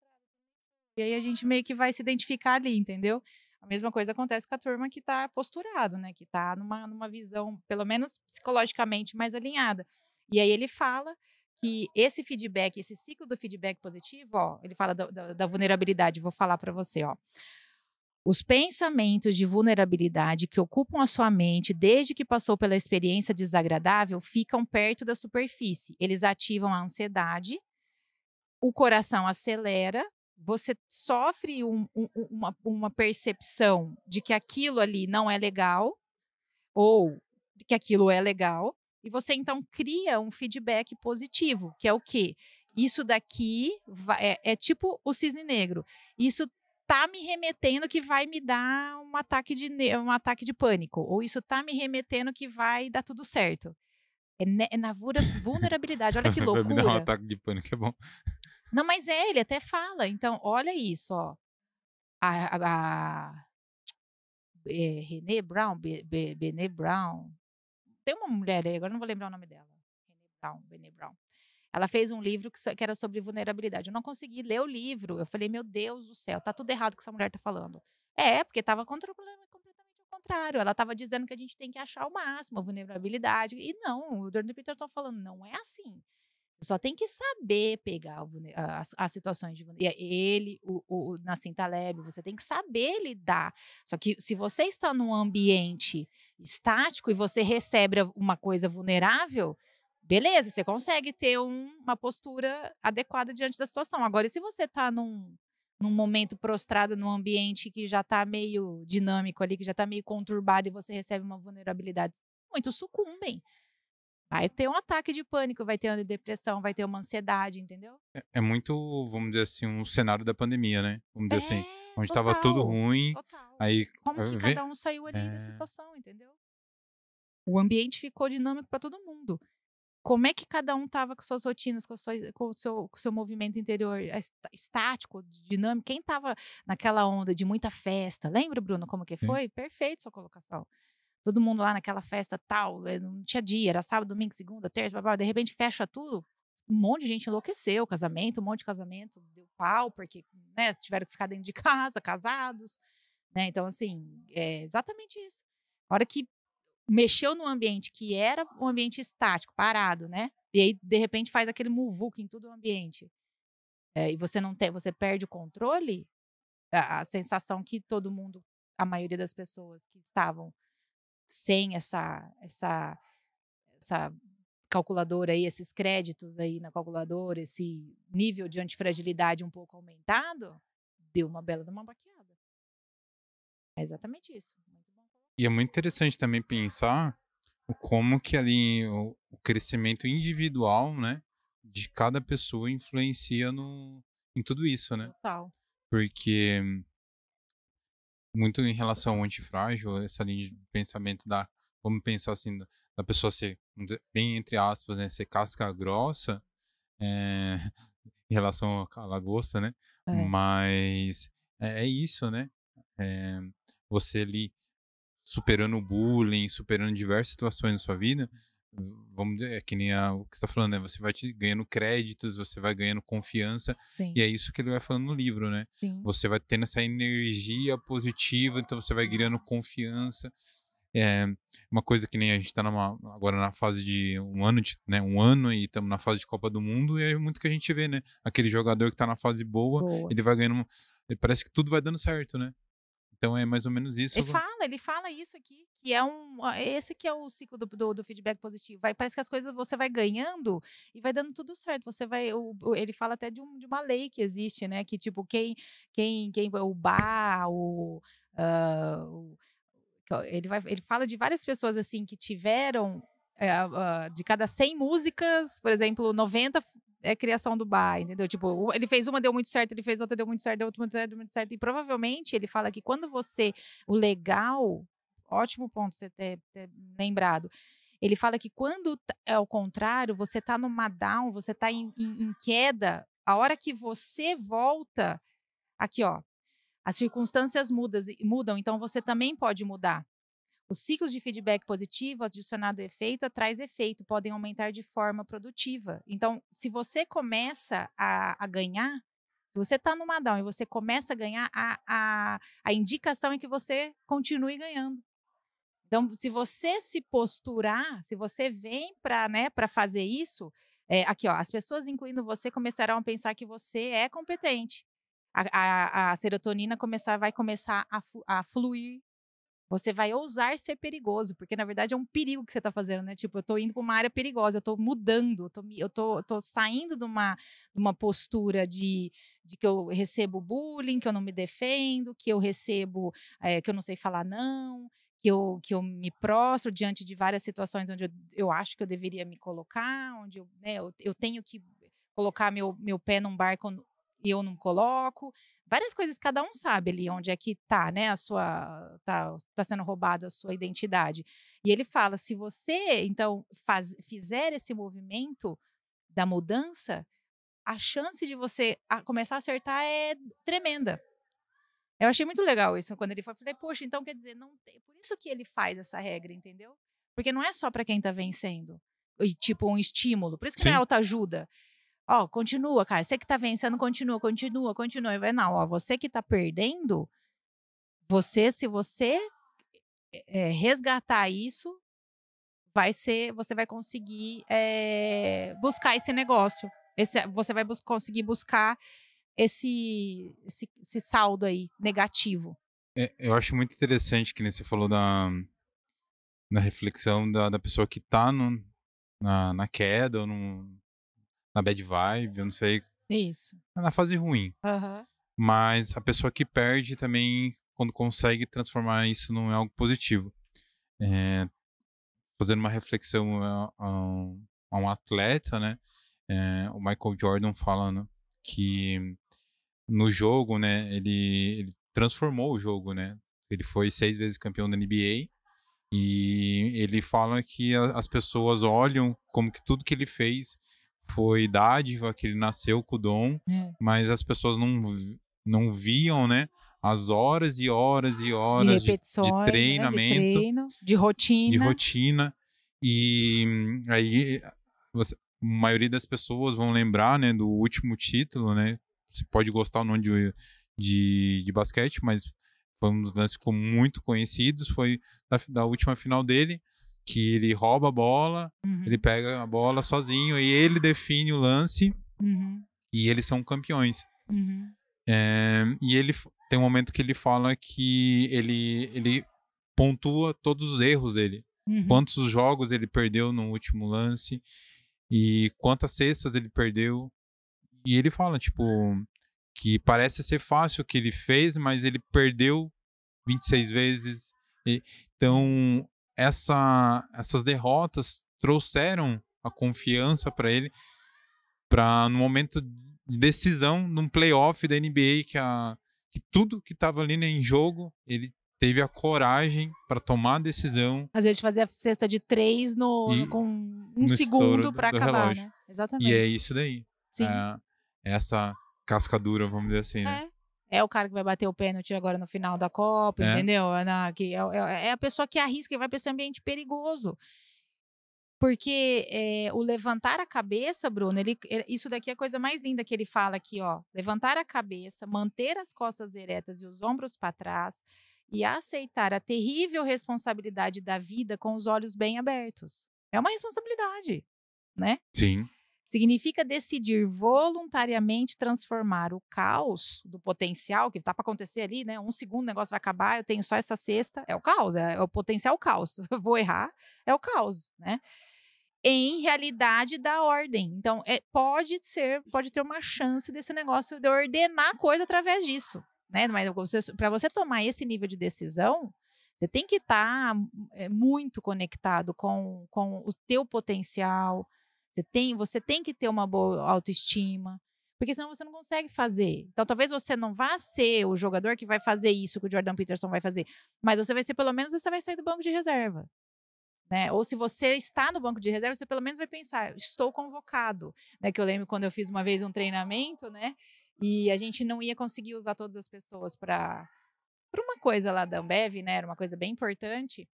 Speaker 2: E aí a gente meio que vai se identificar ali, entendeu? A mesma coisa acontece com a turma que está posturado, né? Que está numa, numa visão, pelo menos psicologicamente, mais alinhada. E aí ele fala que esse feedback, esse ciclo do feedback positivo, ó, ele fala da, da, da vulnerabilidade, vou falar para você, ó. Os pensamentos de vulnerabilidade que ocupam a sua mente desde que passou pela experiência desagradável ficam perto da superfície. Eles ativam a ansiedade, o coração acelera, você sofre um, um, uma, uma percepção de que aquilo ali não é legal, ou que aquilo é legal, e você então cria um feedback positivo, que é o quê? Isso daqui vai, é, é tipo o cisne negro. Isso tá me remetendo que vai me dar um ataque de um ataque de pânico, ou isso tá me remetendo que vai dar tudo certo. É, é na vulnerabilidade. Olha que loucura.
Speaker 1: me dar um ataque de pânico é bom.
Speaker 2: Não, mas é, ele até fala. Então, olha isso, ó. A, a, a René Brown, Bené Brown. Tem uma mulher aí, agora não vou lembrar o nome dela. René Brown, Bené Brown. Ela fez um livro que, que era sobre vulnerabilidade. Eu não consegui ler o livro. Eu falei, meu Deus do céu, tá tudo errado que essa mulher tá falando. É, porque tava contra o problema completamente ao contrário. Ela tava dizendo que a gente tem que achar o máximo, a vulnerabilidade. E não, o Jordan Peterson falando, não é assim. Só tem que saber pegar as, situações de ele, o, o Nassim Taleb, você tem que saber lidar. Só que se você está num ambiente estático e você recebe uma coisa vulnerável, beleza, você consegue ter um, uma postura adequada diante da situação. Agora, se você está num, num momento prostrado num ambiente que já está meio dinâmico ali, que já está meio conturbado e você recebe uma vulnerabilidade, muitos sucumbem. Vai ter um ataque de pânico, vai ter uma depressão, vai ter uma ansiedade, entendeu?
Speaker 1: É, é muito, vamos dizer assim, um cenário da pandemia, né? Vamos dizer é, assim, onde estava tudo ruim.
Speaker 2: Total.
Speaker 1: Aí,
Speaker 2: Como que vê... cada um saiu ali é... da situação, entendeu? O ambiente ficou dinâmico para todo mundo como é que cada um estava com suas rotinas, com, sua, com, o seu, com o seu movimento interior estático, dinâmico? Quem estava naquela onda de muita festa? Lembra, Bruno, como que foi? Perfeito sua colocação. Todo mundo lá naquela festa tal, eh, não tinha dia, era sábado, domingo, segunda, terça, blá, de repente fecha tudo. Um monte de gente enlouqueceu, casamento, um monte de casamento deu pau, porque né, tiveram que ficar dentro de casa, casados. Né? Então, assim, é exatamente isso. A hora que mexeu no ambiente que era um ambiente estático, parado, né? E aí, de repente, faz aquele muvuca em todo o ambiente. É, e você não tem, você perde o controle, a, a, sensação que todo mundo, a maioria das pessoas que estavam sem essa, essa, essa calculadora aí, esses créditos aí na calculadora, esse nível de antifragilidade um pouco aumentado, deu uma bela de uma baqueada. É exatamente isso.
Speaker 1: E é muito interessante também pensar como que ali o, o crescimento individual, né, de cada pessoa influencia no, em tudo isso, né?
Speaker 2: Total.
Speaker 1: Porque muito em relação ao antifrágil, essa linha de pensamento da, vamos pensar assim, da, pessoa ser, bem entre aspas, né, ser casca grossa, é, em relação à lagosta, né? É. Mas é, é, isso, né? É, você ali superando o bullying, superando diversas situações na sua vida, vamos dizer, é que nem a, o que você está falando, né? Você vai te ganhando créditos, você vai ganhando confiança, Sim. e é isso que ele vai falando no livro, né? Sim. Você vai tendo essa energia positiva, então você vai ganhando confiança. É uma coisa que nem a gente está agora na fase de um ano, de, né? Um ano e estamos na fase de Copa do Mundo, e é muito que a gente vê, né? Aquele jogador que está na fase boa, boa, ele vai ganhando. Ele parece que tudo vai dando certo, né? Então é mais ou menos isso.
Speaker 2: Ele fala, ele fala isso aqui, que é um. Esse que é o ciclo do, do, do, feedback positivo. Vai, parece que as coisas você vai ganhando e vai dando tudo certo. Você vai. O, ele fala até de, um, de uma lei que existe, né? Que, tipo, quem. quem, quem o bar, o. Uh, ele, vai, ele fala de várias pessoas assim que tiveram é, uh, de cada 100 músicas, por exemplo, 90 é criação do bar, entendeu? Tipo, ele fez uma, deu muito certo, ele fez outra, deu muito certo, deu outra, muito certo, deu muito certo. E provavelmente ele fala que quando você. O legal. Ótimo ponto você ter, ter lembrado. Ele fala que quando é o contrário, você tá numa down, você tá em, em, em queda, a hora que você volta. Aqui, ó. As circunstâncias mudas, mudam, então você também pode mudar. Os ciclos de feedback positivo adicionado efeito traz efeito, podem aumentar de forma produtiva. Então, se você começa a, a ganhar, se você está numa down e você começa a ganhar, a, a, a indicação é que você continue ganhando. Então, se você se posturar, se você vem para né, fazer isso, é, aqui, ó, as pessoas, incluindo você, começarão a pensar que você é competente. a, a, a serotonina começar, vai começar a, a fluir você vai ousar ser perigoso, porque na verdade é um perigo que você está fazendo, né? Tipo, eu estou indo para uma área perigosa, eu estou mudando, eu tô, tô, tô saindo de uma, de uma postura de, de que eu recebo bullying, que eu não me defendo, que eu recebo, é, que eu não sei falar não, que eu, que eu me prostro diante de várias situações onde eu, eu acho que eu deveria me colocar, onde eu, né, eu, eu tenho que colocar meu, meu pé num barco e eu não coloco. Várias coisas, cada um sabe ali onde é que tá, né? A sua. tá, tá sendo roubada a sua identidade. E ele fala: se você, então, faz, fizer esse movimento da mudança, a chance de você a começar a acertar é tremenda. Eu achei muito legal isso quando ele foi. Falei, poxa, então quer dizer, não tem. Por isso que ele faz essa regra, entendeu? Porque não é só para quem tá vencendo. E, tipo, um estímulo. Por isso que Sim. não é autoajuda. Ó, continua, cara. Você que tá vencendo, continua, continua, continua. E vai, não, ó, você que tá perdendo, você, se você é, resgatar isso, vai ser, você vai conseguir é, buscar esse negócio. Esse, você vai bus conseguir buscar esse, esse, esse, saldo aí negativo.
Speaker 1: É, eu acho muito interessante que você falou da, da reflexão da, da pessoa que tá no, na, na queda ou no, na bad vibe, eu não sei.
Speaker 2: Isso.
Speaker 1: Na fase ruim.
Speaker 2: Uhum.
Speaker 1: Mas a pessoa que perde também, quando consegue transformar isso em algo positivo. É, fazendo uma reflexão a, a, a um atleta, né? É, o Michael Jordan falando que no jogo, né? Ele, ele transformou o jogo, né? Ele foi seis vezes campeão da NBA e ele fala que as pessoas olham como que tudo que ele fez foi dádiva, que ele nasceu com o dom, é. mas as pessoas não, não viam, né? As horas e horas e horas de, de, treinamento,
Speaker 2: né? de, treino, de rotina.
Speaker 1: De rotina. E aí você, a maioria das pessoas vão lembrar, né, do último título, né? Você pode gostar ou não de, de, de basquete, mas foi um dos lances que ficou muito conhecidos, foi da, da última final dele, que ele rouba a bola, uhum. ele pega a bola sozinho e ele define o lance
Speaker 2: uhum.
Speaker 1: e eles são campeões.
Speaker 2: Uhum.
Speaker 1: É, e ele tem um momento que ele fala que ele, ele pontua todos os erros dele.
Speaker 2: Uhum.
Speaker 1: Quantos jogos ele perdeu no último lance e quantas cestas ele perdeu. E ele fala, tipo, que parece ser fácil o que ele fez, mas ele perdeu 26 vezes. E, então, essa, essas derrotas trouxeram a confiança para ele para no momento de decisão num playoff da NBA que, a, que tudo que estava ali né, em jogo ele teve a coragem para tomar a decisão.
Speaker 2: Às vezes fazia cesta de três no, e, com um segundo para acabar, né? Exatamente.
Speaker 1: E é isso daí.
Speaker 2: Sim.
Speaker 1: É, essa cascadura, vamos dizer assim,
Speaker 2: né? É é o cara que vai bater o pênalti agora no final da Copa, é. entendeu? É, na, que é, é, é, a pessoa que arrisca e vai para esse ambiente perigoso. Porque é, o levantar a cabeça, Bruno, ele, isso daqui é a coisa mais linda que ele fala aqui, ó. Levantar a cabeça, manter as costas eretas e os ombros para trás e aceitar a terrível responsabilidade da vida com os olhos bem abertos. É uma responsabilidade, né?
Speaker 1: Sim.
Speaker 2: Significa decidir voluntariamente transformar o caos do potencial, que está para acontecer ali, né? Um segundo o negócio vai acabar, eu tenho só essa cesta. É o caos, é, é o potencial caos. Eu vou errar, é o caos, né? Em realidade da ordem. Então, é, pode ser, pode ter uma chance desse negócio de ordenar a coisa através disso. Né? Mas para você tomar esse nível de decisão, você tem que estar tá, é, muito conectado com, com o teu potencial, você tem, você tem que ter uma boa autoestima, porque senão você não consegue fazer. Então, talvez você não vá ser o jogador que vai fazer isso que o Jordan Peterson vai fazer, mas você vai ser, pelo menos, você vai sair do banco de reserva. Né? Ou se você está no banco de reserva, você pelo menos vai pensar, estou convocado. Né? Que eu lembro quando eu fiz uma vez um treinamento, né? E a gente não ia conseguir usar todas as pessoas para uma coisa lá da Ambev, né? Era uma coisa bem importante.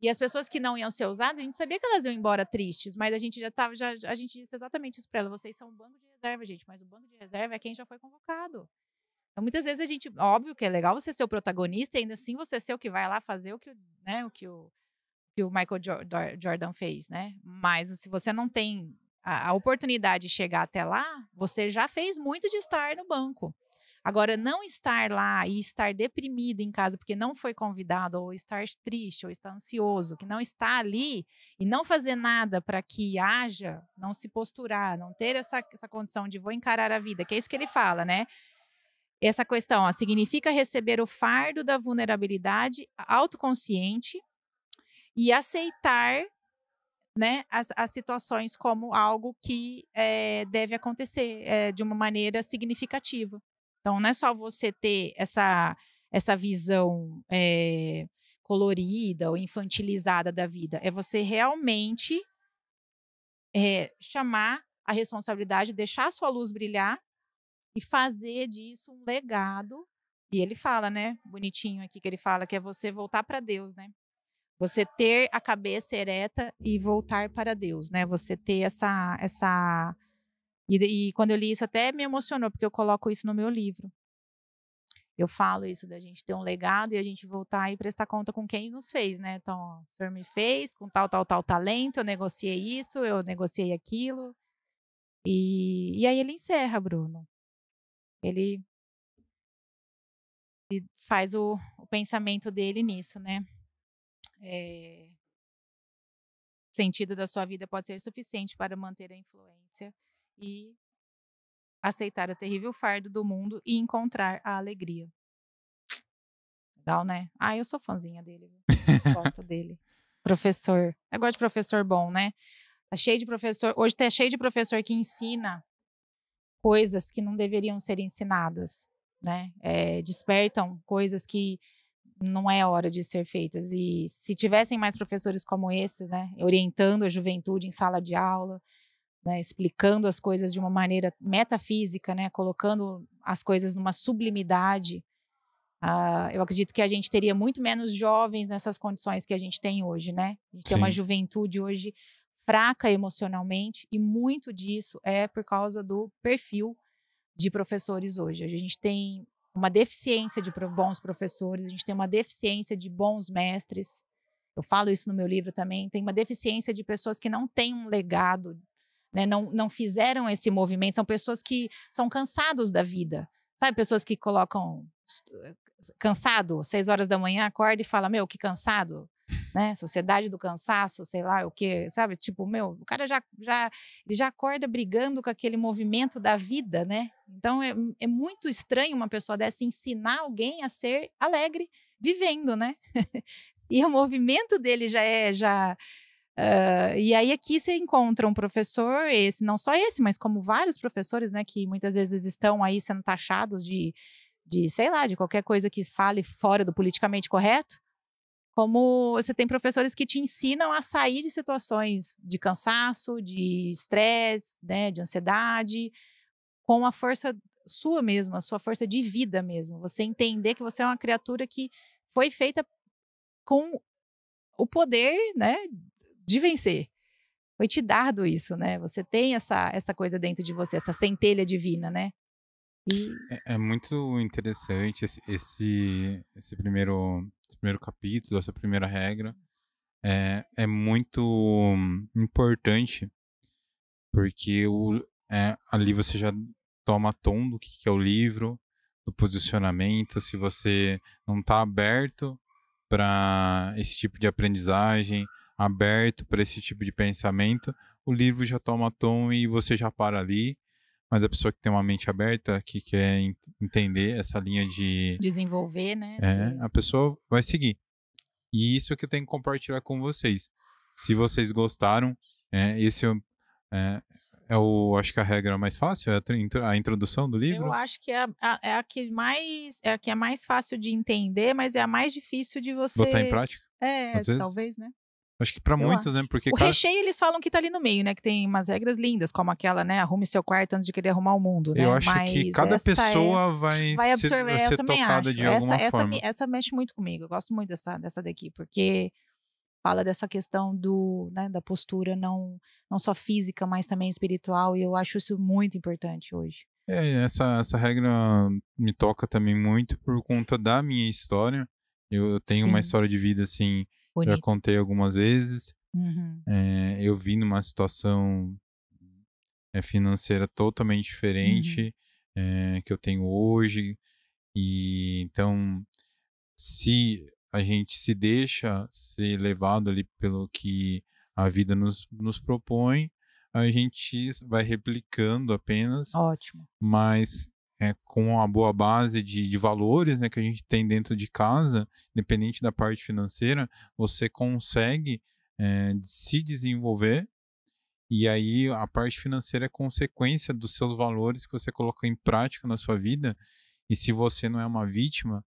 Speaker 2: E as pessoas que não iam ser usadas, a gente sabia que elas iam embora tristes, mas a gente já tava, já, a gente disse exatamente isso para elas. Vocês são um banco de reserva, gente, mas o banco de reserva é quem já foi convocado. Então, muitas vezes a gente, óbvio que é legal você ser o protagonista e ainda assim você ser o que vai lá fazer o que, né, o, que o, que o Michael Jordan fez, né? Mas se você não tem a, a oportunidade de chegar até lá, você já fez muito de estar no banco. Agora, não estar lá e estar deprimido em casa porque não foi convidado, ou estar triste, ou estar ansioso, que não está ali e não fazer nada para que haja, não se posturar, não ter essa, essa condição de vou encarar a vida, que é isso que ele fala, né? Essa questão ó, significa receber o fardo da vulnerabilidade autoconsciente e aceitar né, as, as situações como algo que é, deve acontecer é, de uma maneira significativa. Então, não é só você ter essa, essa visão é, colorida ou infantilizada da vida, é você realmente chamar a responsabilidade, deixar a sua luz brilhar e fazer disso um legado. E ele fala, né, bonitinho aqui que ele fala, que é você voltar para Deus, né? Você ter a cabeça ereta e voltar para Deus, né? Você ter essa essa e, e, quando eu li isso até me emocionou porque eu coloco isso no meu livro. Eu falo isso da gente ter um legado e a gente voltar e prestar conta com quem nos fez, né? Então, ó, o senhor me fez com tal, tal, tal talento, eu negociei isso, eu negociei aquilo. E, e aí ele encerra, Bruno. Ele, ele faz o, o pensamento dele nisso, né? é, sentido da sua vida pode ser suficiente para manter a influência e aceitar o terrível fardo do mundo e encontrar a alegria. Legal, né? Ah, eu sou fãzinha dele. Gosto dele. Professor. Eu gosto de professor bom, né? Tá cheio de professor. Hoje tá cheio de professor que ensina coisas que não deveriam ser ensinadas, né? É, despertam coisas que não é hora de ser feitas. E se tivessem mais professores como esses, né, orientando a juventude em sala de aula, né, explicando as coisas de uma maneira metafísica, né, colocando as coisas numa sublimidade, uh, eu acredito que a gente teria muito menos jovens nessas condições que a gente tem hoje, né? A gente Sim. tem uma juventude hoje fraca emocionalmente e muito disso é por causa do perfil de professores hoje. A gente tem uma deficiência de bons professores, a gente tem uma deficiência de bons mestres. Eu falo isso no meu livro também. Tem uma deficiência de pessoas que não têm um legado, né? não, não fizeram esse movimento. São pessoas que são cansados da vida. Sabe, pessoas que colocam cansado, seis horas da manhã, acorda e fala: Meu, que cansado né? Sociedade do cansaço, sei lá o que, sabe? Tipo, meu, o cara já, já, ele já acorda brigando com aquele movimento da vida, né? Então é, é muito estranho uma pessoa dessa ensinar alguém a ser alegre vivendo, né? e o movimento dele já é já Uh, e aí aqui você encontra um professor, esse, não só esse, mas como vários professores, né, que muitas vezes estão aí sendo taxados de, de sei lá, de qualquer coisa que fale fora do politicamente correto, como você tem professores que te ensinam a sair de situações de cansaço, de estresse, né, de ansiedade, com a força sua mesmo, a sua força de vida mesmo. Você entender que você é uma criatura que foi feita com o poder, né, de vencer. Foi te dado isso, né? Você tem essa essa coisa dentro de você, essa centelha divina, né?
Speaker 1: E... É, é, muito interessante esse, esse, esse, primeiro, esse primeiro capítulo, essa primeira regra. É, é muito importante porque o, é, ali você já toma tom do que, que é o livro, do posicionamento, se você não está aberto para esse tipo de aprendizagem, aberto para esse tipo de pensamento, o livro já toma tom e você já para ali mas a pessoa que tem uma mente aberta, que quer entender essa linha de.
Speaker 2: Desenvolver, né?
Speaker 1: É, a pessoa vai seguir. E isso é que eu tenho que compartilhar com vocês. Se vocês gostaram, é, esse é, é o, acho que a regra mais fácil, é a introdução do livro.
Speaker 2: Eu acho que é a, é a que mais é a que é mais fácil de entender, mas é a mais difícil de você
Speaker 1: botar em prática.
Speaker 2: É, talvez, né?
Speaker 1: Acho que para muitos, né? Porque
Speaker 2: o cada... recheio eles falam que tá ali no meio, né? Que tem umas regras lindas, como aquela, né? Arrume seu quarto antes de querer arrumar o mundo, né?
Speaker 1: Eu acho Mas que cada pessoa é... vai, vai absorver, ser, ser tocada acho. de
Speaker 2: essa,
Speaker 1: alguma
Speaker 2: essa,
Speaker 1: forma.
Speaker 2: Essa mexe muito comigo. Eu gosto muito dessa, dessa daqui, porque fala dessa questão do, né, da postura não, não só física, mas também espiritual, e eu acho isso muito importante hoje.
Speaker 1: É, essa, essa regra me toca também muito por conta da minha história. Eu tenho Sim. uma história de vida assim, Bonito. já contei algumas vezes. Uhum. É, eu vi numa situação é, financeira totalmente diferente. Uhum. é, que eu tenho hoje. E então, se a gente se deixa ser levado ali pelo que a vida nos, nos propõe, a gente vai replicando apenas.
Speaker 2: Ótimo.
Speaker 1: Mas é, com uma boa base de, de valores né, que a gente tem dentro de casa, independente da parte financeira, você consegue é, se desenvolver e aí a parte financeira é consequência dos seus valores que você coloca em prática na sua vida. E se você não é uma vítima,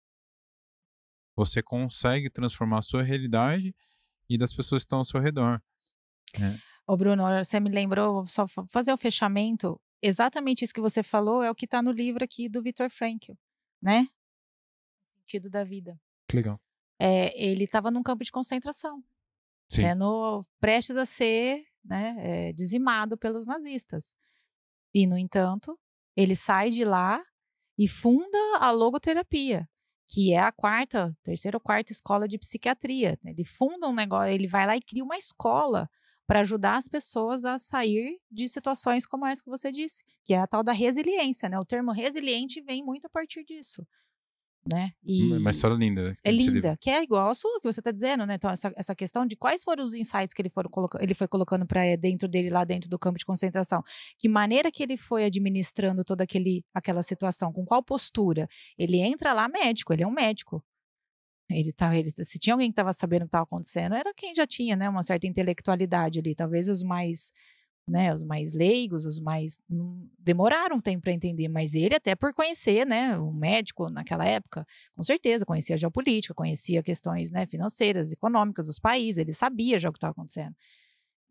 Speaker 1: você consegue transformar a sua realidade e das pessoas que estão ao seu redor. Né?
Speaker 2: Ô Bruno, você me lembrou, só fazer o fechamento, exatamente isso que você falou é o que está no livro aqui do Viktor Frankl, né? O sentido da vida.
Speaker 1: Que legal.
Speaker 2: É, ele estava num campo de concentração, Sim. sendo prestes a ser né, é, dizimado pelos nazistas. E, no entanto, ele sai de lá e funda a logoterapia, que é a quarta, terceira ou quarta escola de psiquiatria. Ele funda um negócio, ele vai lá e cria uma escola para ajudar as pessoas a sair de situações como essa que você disse, que é a tal da resiliência, né? O termo resiliente vem muito a partir disso né?
Speaker 1: E uma história linda.
Speaker 2: É linda, que é igual a sua que você está dizendo, né? Então, essa, essa questão de quais foram os insights que ele, foram ele foi colocando para eh, dentro dele, lá dentro do campo de concentração. Que maneira que ele foi administrando toda aquele, aquela situação, com qual postura. Ele entra lá médico, ele é um médico. Ele tá, ele, se tinha alguém que estava sabendo o que estava acontecendo, era quem já tinha né, uma certa intelectualidade ali. Talvez os mais né, os mais leigos, os mais demoraram um tempo para entender, mas ele até por conhecer, né, o médico naquela época, com certeza conhecia a geopolítica, conhecia questões, né, financeiras, econômicas dos países, ele sabia já o que estava acontecendo.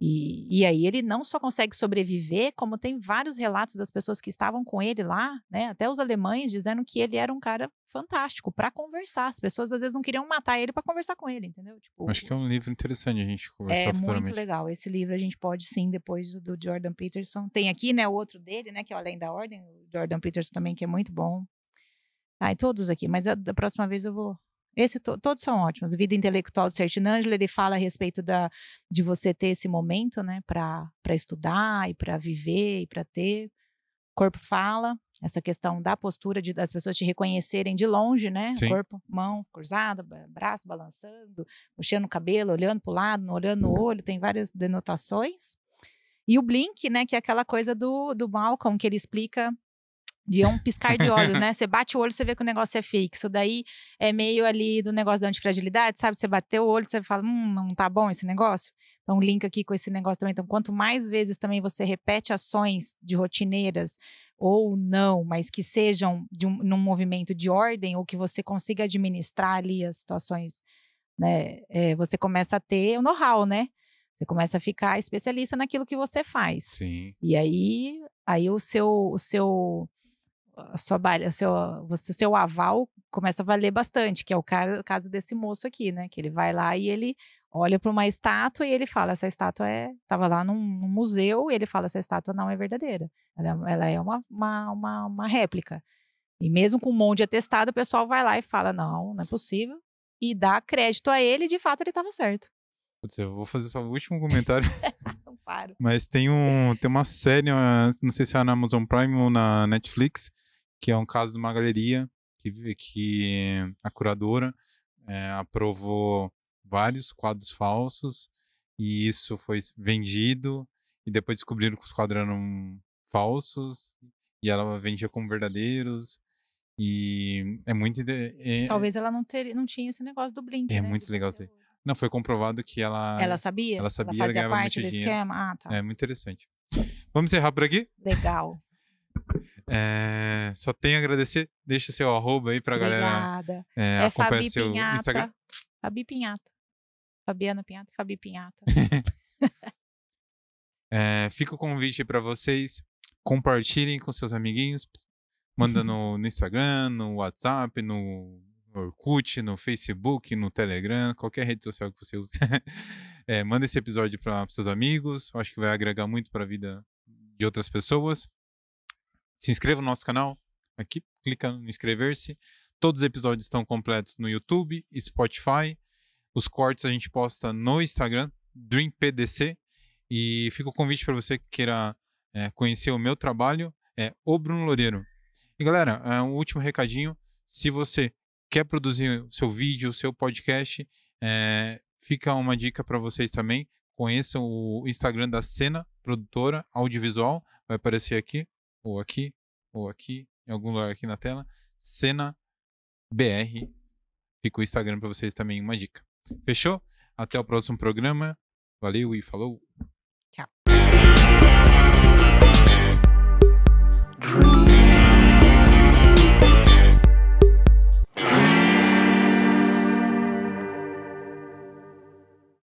Speaker 2: E, e aí ele não só consegue sobreviver, como tem vários relatos das pessoas que estavam com ele lá, né? Até os alemães dizendo que ele era um cara fantástico para conversar. As pessoas às vezes não queriam matar ele para conversar com ele, entendeu?
Speaker 1: Tipo, Acho que é um livro interessante a gente conversar
Speaker 2: É muito legal. Esse livro a gente pode sim, depois do, Jordan Peterson. Tem aqui, né, o outro dele, né, que é o Além da Ordem, o Jordan Peterson também, que é muito bom. Ah, e todos aqui, mas a, da próxima vez eu vou esse, to, todos são ótimos. Vida Intelectual do Serginângelo, ele fala a respeito da, de você ter esse momento, né, para estudar e para viver e para ter. O corpo fala, essa questão da postura de, das pessoas te reconhecerem de longe, né? Sim. Corpo, mão cruzada, braço balançando, puxando o cabelo, olhando para o lado, olhando no olho, tem várias denotações. E o blink, né, que é aquela coisa do, do Malcolm, que ele explica de um piscar de olhos, né? Você bate o olho, você vê que o negócio é fixo. Daí é meio ali do negócio da antifragilidade, sabe? Você bateu o olho, você fala, hum, não tá bom esse negócio. Então, link aqui com esse negócio também. Então, quanto mais vezes também você repete ações de rotineiras ou não, mas que sejam de um, num movimento de ordem ou que você consiga administrar ali as situações, né? É, você começa a ter o know-how, né? Você começa a ficar especialista naquilo que você faz.
Speaker 1: Sim.
Speaker 2: E aí, aí o seu, o seu a sua o seu, o seu aval começa a valer bastante, que é o, caso desse moço aqui, né? Que ele vai lá e ele olha para uma estátua e ele fala: essa estátua é. Estava lá num, num, museu e ele fala: essa estátua não é verdadeira. Ela, é, ela é uma, uma, uma, uma, réplica. E mesmo com um monte de atestado, o pessoal vai lá e fala: não, não é possível. E dá crédito a ele, e de fato ele estava certo.
Speaker 1: Eu vou fazer só o último comentário.
Speaker 2: não paro.
Speaker 1: Mas tem, um, tem uma série, não sei se é na Amazon Prime ou na Netflix, que é um caso de uma galeria que, que a curadora é, aprovou vários quadros falsos e isso foi vendido e depois descobriram que os quadros eram falsos e ela vendia como verdadeiros e é muito é,
Speaker 2: talvez ela não ter, não tinha esse negócio do blink
Speaker 1: é
Speaker 2: né?
Speaker 1: muito legal isso não foi comprovado que ela
Speaker 2: ela sabia?
Speaker 1: ela sabia
Speaker 2: ela fazia parte do esquema? Ah, tá.
Speaker 1: é muito interessante. Vamos encerrar por aqui?
Speaker 2: Legal
Speaker 1: é, só tenho a agradecer. Deixa seu arroba aí pra
Speaker 2: Obrigada.
Speaker 1: galera é, é Fabi seu
Speaker 2: Pinhata,
Speaker 1: Instagram.
Speaker 2: Fabi Pinhata. Fabiana Pinhata, Fabi Pinhata.
Speaker 1: é, fica o convite para vocês. Compartilhem com seus amiguinhos. Manda no, no Instagram, no WhatsApp, no Orkut, no Facebook, no Telegram, qualquer rede social que você use. é, manda esse episódio para seus amigos. Acho que vai agregar muito para a vida de outras pessoas. Se inscreva no nosso canal, aqui, clica no inscrever-se. Todos os episódios estão completos no YouTube e Spotify. Os cortes a gente posta no Instagram, DreamPDC. E fica o convite para você que queira é, conhecer o meu trabalho, é o Bruno Loureiro. E galera, é, um último recadinho. Se você quer produzir o seu vídeo, o seu podcast, é, fica uma dica para vocês também. Conheçam o Instagram da Cena Produtora Audiovisual. Vai aparecer aqui, ou aqui, ou aqui, em algum lugar aqui na tela. Cena BR. Fica o Instagram para vocês também, uma dica. Fechou? Até o próximo programa. Valeu e falou.
Speaker 2: Tchau.
Speaker 3: Dream.